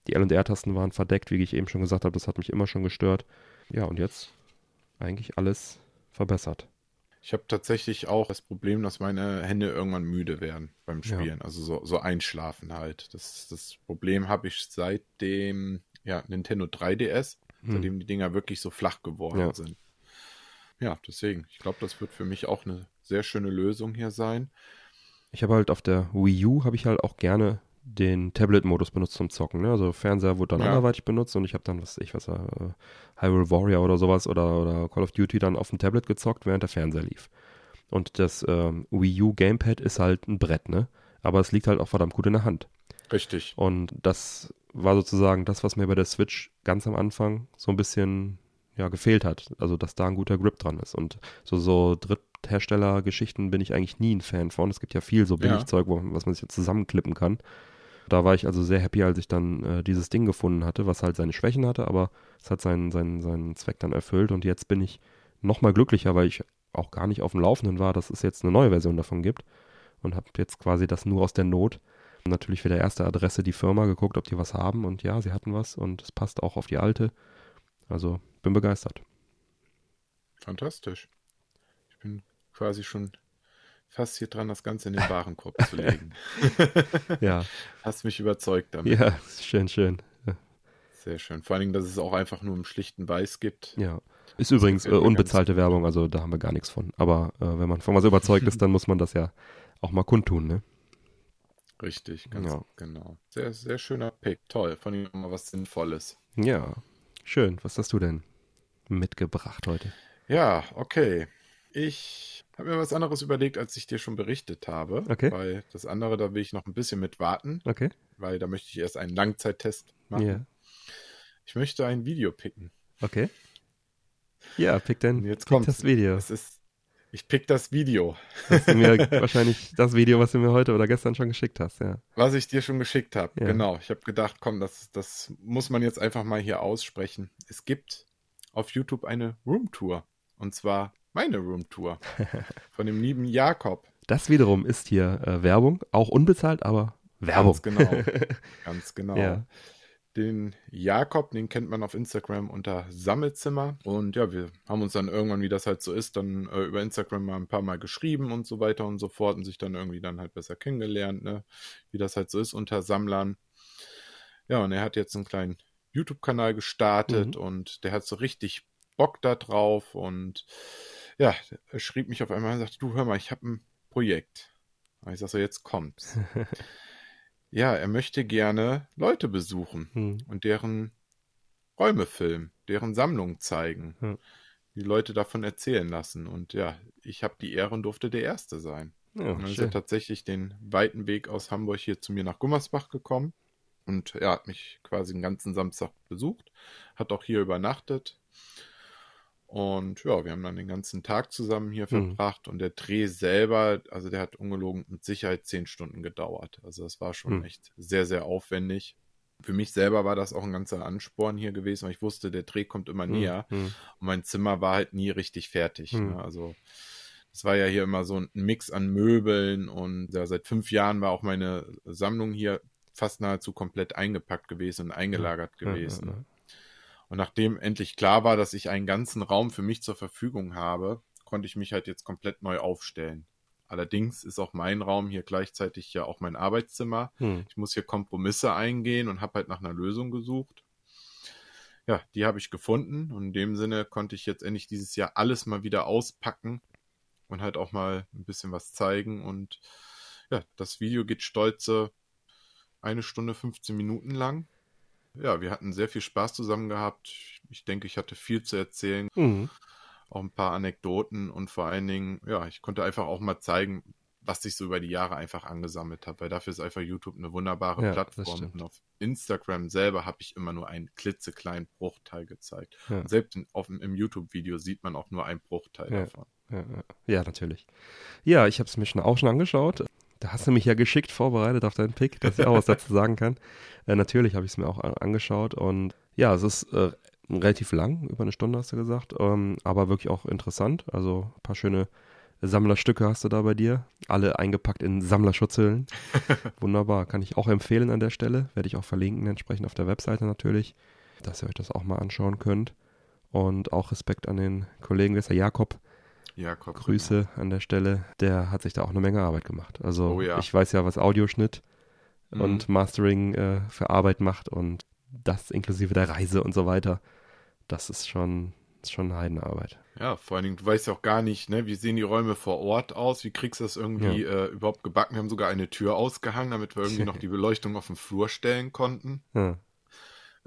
Die L&R-Tasten waren verdeckt, wie ich eben schon gesagt habe. Das hat mich immer schon gestört. Ja, und jetzt eigentlich alles verbessert. Ich habe tatsächlich auch das Problem, dass meine Hände irgendwann müde werden beim Ja. Spielen. Also so, so einschlafen halt. Das, das Problem habe ich seit dem ja, Nintendo 3DS, Hm. seitdem die Dinger wirklich so flach geworden Ja. sind. Ja, deswegen. Ich glaube, das wird für mich auch eine sehr schöne Lösung hier sein. Ich habe halt auf der Wii U habe ich halt auch gerne den Tablet-Modus benutzt zum Zocken. Ne? Also Fernseher wurde dann Ja. anderweitig benutzt und ich habe dann, was weiß ich, was, äh, Hyrule Warrior oder sowas oder, oder Call of Duty dann auf dem Tablet gezockt, während der Fernseher lief. Und das ähm, Wii U Gamepad ist halt ein Brett, ne? Aber es liegt halt auch verdammt gut in der Hand. Richtig. Und das war sozusagen das, was mir bei der Switch ganz am Anfang so ein bisschen ja, gefehlt hat. Also, dass da ein guter Grip dran ist. Und so, so Dritthersteller-Geschichten bin ich eigentlich nie ein Fan von. Es gibt ja viel so Ja. Billigzeug, wo, was man sich jetzt zusammenklippen kann. Da war ich also sehr happy, als ich dann äh, dieses Ding gefunden hatte, was halt seine Schwächen hatte, aber es hat seinen, seinen, seinen Zweck dann erfüllt. Und jetzt bin ich noch mal glücklicher, weil ich auch gar nicht auf dem Laufenden war, dass es jetzt eine neue Version davon gibt. Und habe jetzt quasi das nur aus der Not natürlich für der erste Adresse die Firma geguckt, ob die was haben und ja, sie hatten was und es passt auch auf die alte. Also bin begeistert. Fantastisch. Ich bin quasi schon fast hier dran, das Ganze in den Warenkorb zu legen. Ja, Hast mich überzeugt damit. ja, schön, schön. Sehr schön. Vor allen Dingen, dass es auch einfach nur im schlichten Weiß gibt. Ja. Ist übrigens äh, gefällt mir unbezahlte. Werbung, also da haben wir gar nichts von. Aber äh, wenn man von was überzeugt ist, dann muss man das ja auch mal kundtun, ne? Richtig, ganz Ja. genau. Sehr, sehr schöner Pick. Toll. Von ihm mal was Sinnvolles. Ja, schön. Was hast du denn mitgebracht heute? Ja, okay. Ich habe mir was anderes überlegt, als ich dir schon berichtet habe. Okay. Weil das andere, da will ich noch ein bisschen mit warten, Okay. weil da möchte ich erst einen Langzeittest machen. Ja. Ich möchte ein Video picken. Okay. Ja, pick Und jetzt pick kommt's. das Video. Es ist, ich pick das Video, Hast du mir wahrscheinlich das Video, was du mir heute oder gestern schon geschickt hast, ja. was ich dir schon geschickt habe. Ja. Genau. Ich habe gedacht, komm, das, das muss man jetzt einfach mal hier aussprechen. Es gibt auf YouTube eine Roomtour. Und zwar meine Roomtour. von dem lieben Jakob. Das wiederum ist hier äh, Werbung, auch unbezahlt, aber Werbung. Ganz genau. Ganz genau. Ja. Den Jakob, den kennt man auf Instagram unter Sammelzimmer. Und ja, wir haben uns dann irgendwann, wie das halt so ist, dann äh, über Instagram mal ein paar Mal geschrieben und so weiter und so fort und sich dann irgendwie dann halt besser kennengelernt, ne? Wie das halt so ist unter Sammlern. Ja, und er hat jetzt einen kleinen YouTube-Kanal gestartet Mhm. und der hat so richtig Bock da drauf und ja, er schrieb mich auf einmal und sagte, du hör mal, ich habe ein Projekt. Und ich sag so, jetzt kommt's. Ja, er möchte gerne Leute besuchen Hm. und deren Räume filmen, deren Sammlung zeigen, Ja. die Leute davon erzählen lassen. Und ja, ich habe die Ehre und durfte der Erste sein. Ja, und dann ist er tatsächlich den weiten Weg aus Hamburg hier zu mir nach Gummersbach gekommen und er hat mich quasi den ganzen Samstag besucht, hat auch hier übernachtet. Und ja, wir haben dann den ganzen Tag zusammen hier Mhm. verbracht und der Dreh selber, also der hat ungelogen mit Sicherheit zehn Stunden gedauert. Also das war schon Mhm. echt sehr, sehr aufwendig. Für mich selber war das auch ein ganzer Ansporn hier gewesen, weil ich wusste, der Dreh kommt immer näher Hm. und mein Zimmer war halt nie richtig fertig. Mhm. Ne? Also es war ja hier immer so ein Mix an Möbeln und ja, seit fünf Jahren war auch meine Sammlung hier fast nahezu komplett eingepackt gewesen und eingelagert gewesen. Und nachdem endlich klar war, dass ich einen ganzen Raum für mich zur Verfügung habe, konnte ich mich halt jetzt komplett neu aufstellen. Allerdings ist auch mein Raum hier gleichzeitig ja auch mein Arbeitszimmer. Hm. Ich muss hier Kompromisse eingehen und habe halt nach einer Lösung gesucht. Ja, die habe ich gefunden und in dem Sinne konnte ich jetzt endlich dieses Jahr alles mal wieder auspacken und halt auch mal ein bisschen was zeigen. Und ja, das Video geht stolze eine Stunde 15 Minuten lang. Ja, wir hatten sehr viel Spaß zusammen gehabt. Ich denke, ich hatte viel zu erzählen. Hm. auch ein paar Anekdoten und vor allen Dingen, ja, ich konnte einfach auch mal zeigen, was sich so über die Jahre einfach angesammelt hat, weil dafür ist einfach YouTube eine wunderbare Ja, Plattform. Und auf Instagram selber habe ich immer nur einen klitzekleinen Bruchteil gezeigt. Ja. Selbst in, auf, im YouTube-Video sieht man auch nur einen Bruchteil Ja. davon. Ja natürlich. Ja, ich habe es mir schon auch schon angeschaut. Da hast du mich ja geschickt vorbereitet auf deinen Pick, dass ich auch was dazu sagen kann. Äh, natürlich habe ich es mir auch a- angeschaut und ja, es ist äh, relativ lang, über eine Stunde hast du gesagt, ähm, aber wirklich auch interessant. Also ein paar schöne Sammlerstücke hast du da bei dir, alle eingepackt in Sammlerschutzhüllen. Wunderbar, kann ich auch empfehlen an der Stelle, werde ich auch verlinken entsprechend auf der Webseite natürlich, dass ihr euch das auch mal anschauen könnt. Und auch Respekt an den Kollegen, wer ist der Jakob, Jakob. Grüße an der Stelle. Der hat sich da auch eine Menge Arbeit gemacht. Also Oh ja. ich weiß ja, was Audioschnitt Mhm. und Mastering äh, für Arbeit macht und das inklusive der Reise und so weiter. Das ist schon, ist schon Heidenarbeit. Ja, vor allen Dingen, du weißt ja auch gar nicht, ne, wie sehen die Räume vor Ort aus, wie kriegst du das irgendwie äh, überhaupt gebacken? Wir haben sogar eine Tür ausgehangen, damit wir irgendwie noch die Beleuchtung auf dem Flur stellen konnten. Ja,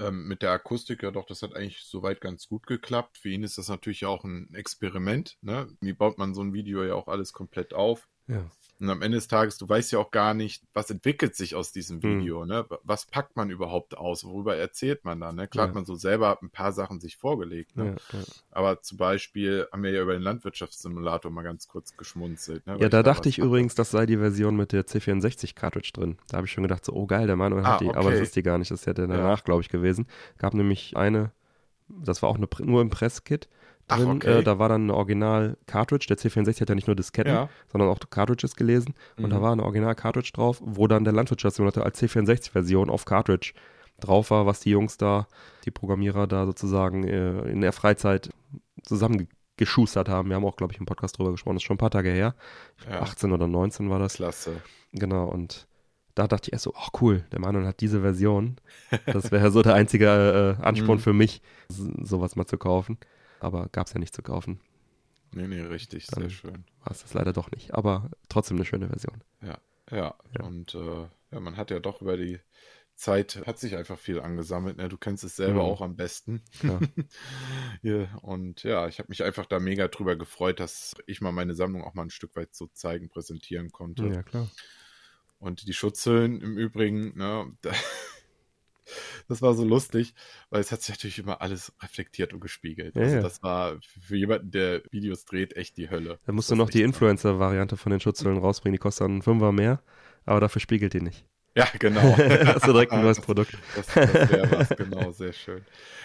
Ähm, mit der Akustik, ja doch, das hat eigentlich soweit ganz gut geklappt. Für ihn ist das natürlich auch ein Experiment, ne? Wie baut man so ein Video ja auch alles komplett auf? ja. Und am Ende des Tages, du weißt ja auch gar nicht, was entwickelt sich aus diesem Hm. Video, ne? Was packt man überhaupt aus? Worüber erzählt man dann, ne? Klar Ja. hat man so selber ein paar Sachen sich vorgelegt, ne? Ja, ja. Aber zum Beispiel haben wir ja über den Landwirtschaftssimulator mal ganz kurz geschmunzelt. Ne? ja Weil da da dachte ich übrigens, das sei die Version mit der C64-Cartridge drin. Da habe ich schon gedacht, so, oh geil, der Manuel Ah, hat die. Aber okay. das ist die gar nicht. Das ist ja der danach, glaube ich, gewesen. Gab nämlich eine, das war auch eine, nur im Presskit Ach, drin. okay. Äh, da war dann eine Original-Cartridge. Der C64 hat ja nicht nur Disketten, Ja. sondern auch Cartridges gelesen. Und Mhm. da war eine Original-Cartridge drauf, wo dann der Landwirtschaftssimulator als C64-Version auf Cartridge drauf war, was die Jungs da, die Programmierer da sozusagen äh, in der Freizeit zusammengeschustert haben. Wir haben auch, glaube ich, im Podcast drüber gesprochen. Das ist schon ein paar Tage her. Ja. 18 oder 19 war das. Klasse. Genau, und da dachte ich erst so, ach cool, der Manuel hat diese Version. Das wäre so der einzige äh, Ansporn Mhm. für mich, sowas mal zu kaufen. Aber gab es ja nicht zu kaufen. Nee, nee, richtig, Dann- sehr schön. War es das leider doch nicht. Aber trotzdem eine schöne Version. Ja, Ja. und äh, ja, man hat ja doch über die Zeit, hat sich einfach viel angesammelt. Ne? Du kennst es selber Mhm. auch am besten. Ja. ja, und ja, ich habe mich einfach da mega drüber gefreut, dass ich mal meine Sammlung auch mal ein Stück weit so zeigen, präsentieren konnte. Ja, klar. Und die Schutzhüllen im Übrigen, ne, da, das war so lustig, weil es hat sich natürlich immer alles reflektiert und gespiegelt. Ja, also ja. das war für jemanden, der Videos dreht, echt die Hölle. Da musst Das du noch die Influencer-Variante von den Schutzhüllen rausbringen. Die kostet dann einen Fünfer mehr, aber dafür spiegelt die nicht. Ja, genau. Hast du direkt ein neues Produkt. Das, das wäre was, genau, sehr schön.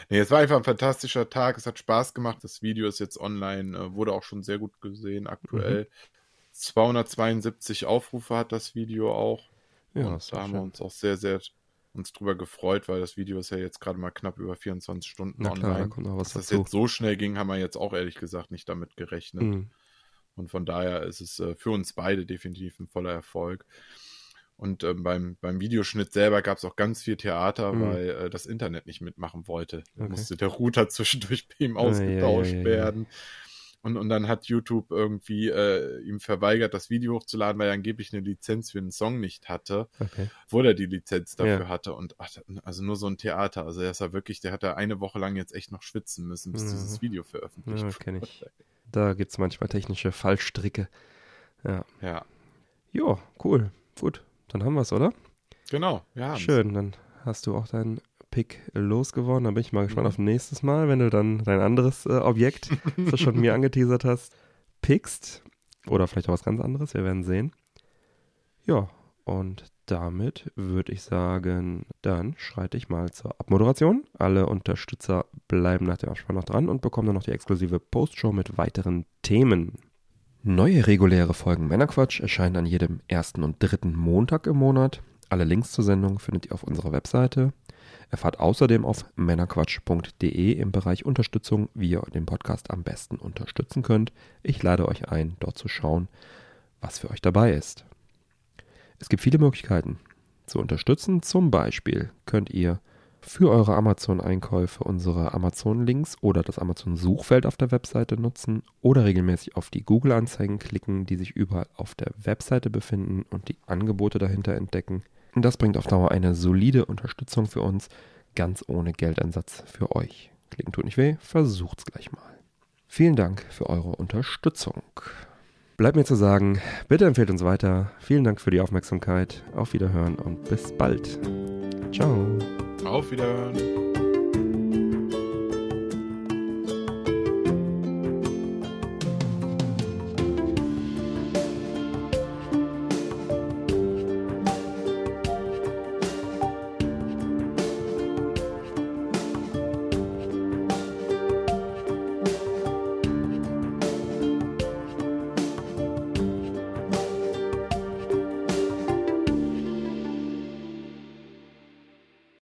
Nee, es war einfach ein fantastischer Tag, es hat Spaß gemacht. Das Video ist jetzt online, äh, wurde auch schon sehr gut gesehen aktuell. Mhm. 272 Aufrufe hat das Video auch. Ja, und da haben wir schön. uns auch sehr, sehr uns drüber gefreut, weil das Video ist ja jetzt gerade mal knapp über 24 Stunden Na klar, da online. kommt noch was Dass das dazu. jetzt so schnell ging, haben wir jetzt auch ehrlich gesagt nicht damit gerechnet. Mhm. Und von daher ist es äh, für uns beide definitiv ein voller Erfolg. Und ähm, beim, beim Videoschnitt selber gab es auch ganz viel Theater, Mhm. weil äh, das Internet nicht mitmachen wollte. Da Okay. musste der Router zwischendurch bei ihm Ah, ausgetauscht ja, ja, ja. werden. Und, und dann hat YouTube irgendwie äh, ihm verweigert, das Video hochzuladen, weil er angeblich eine Lizenz für einen Song nicht hatte, Okay. obwohl er die Lizenz dafür Ja. hatte. Und ach, also nur so ein Theater. Also er ist ja wirklich, der hat da eine Woche lang jetzt echt noch schwitzen müssen, bis Mhm. dieses Video veröffentlicht Ja, kenn ich. Da gibt es manchmal technische Fallstricke. Ja. Ja, Jo, cool. Gut. Dann haben wir es, oder? genau. Ja, Schön, dann hast du auch deinen Pick losgeworden. Da bin ich mal gespannt Mhm. auf nächstes Mal, wenn du dann dein anderes äh, Objekt, das du schon mir angeteasert hast, pickst. Oder vielleicht auch was ganz anderes. Wir werden sehen. Ja, und damit würde ich sagen, dann schreite ich mal zur Abmoderation. Alle Unterstützer bleiben nach dem Abspann noch dran und bekommen dann noch die exklusive Postshow mit weiteren Themen. Neue reguläre Folgen Männerquatsch erscheinen an jedem ersten und dritten Montag im Monat. Alle Links zur Sendung findet ihr auf unserer Webseite. Erfahrt außerdem auf männerquatsch.de im Bereich Unterstützung, wie ihr den Podcast am besten unterstützen könnt. Ich lade euch ein, dort zu schauen, was für euch dabei ist. Es gibt viele Möglichkeiten zu unterstützen. Zum Beispiel könnt ihr für eure Amazon-Einkäufe unsere Amazon-Links oder das Amazon-Suchfeld auf der Webseite nutzen oder regelmäßig auf die Google-Anzeigen klicken, die sich überall auf der Webseite befinden und die Angebote dahinter entdecken. Und das bringt auf Dauer eine solide Unterstützung für uns, ganz ohne Geldeinsatz für euch. Klicken tut nicht weh, versucht's gleich mal. Vielen Dank für eure Unterstützung. Bleibt mir zu sagen, bitte empfehlt uns weiter. Vielen Dank für die Aufmerksamkeit. Auf Wiederhören und bis bald. Ciao. Auf Wiederhören.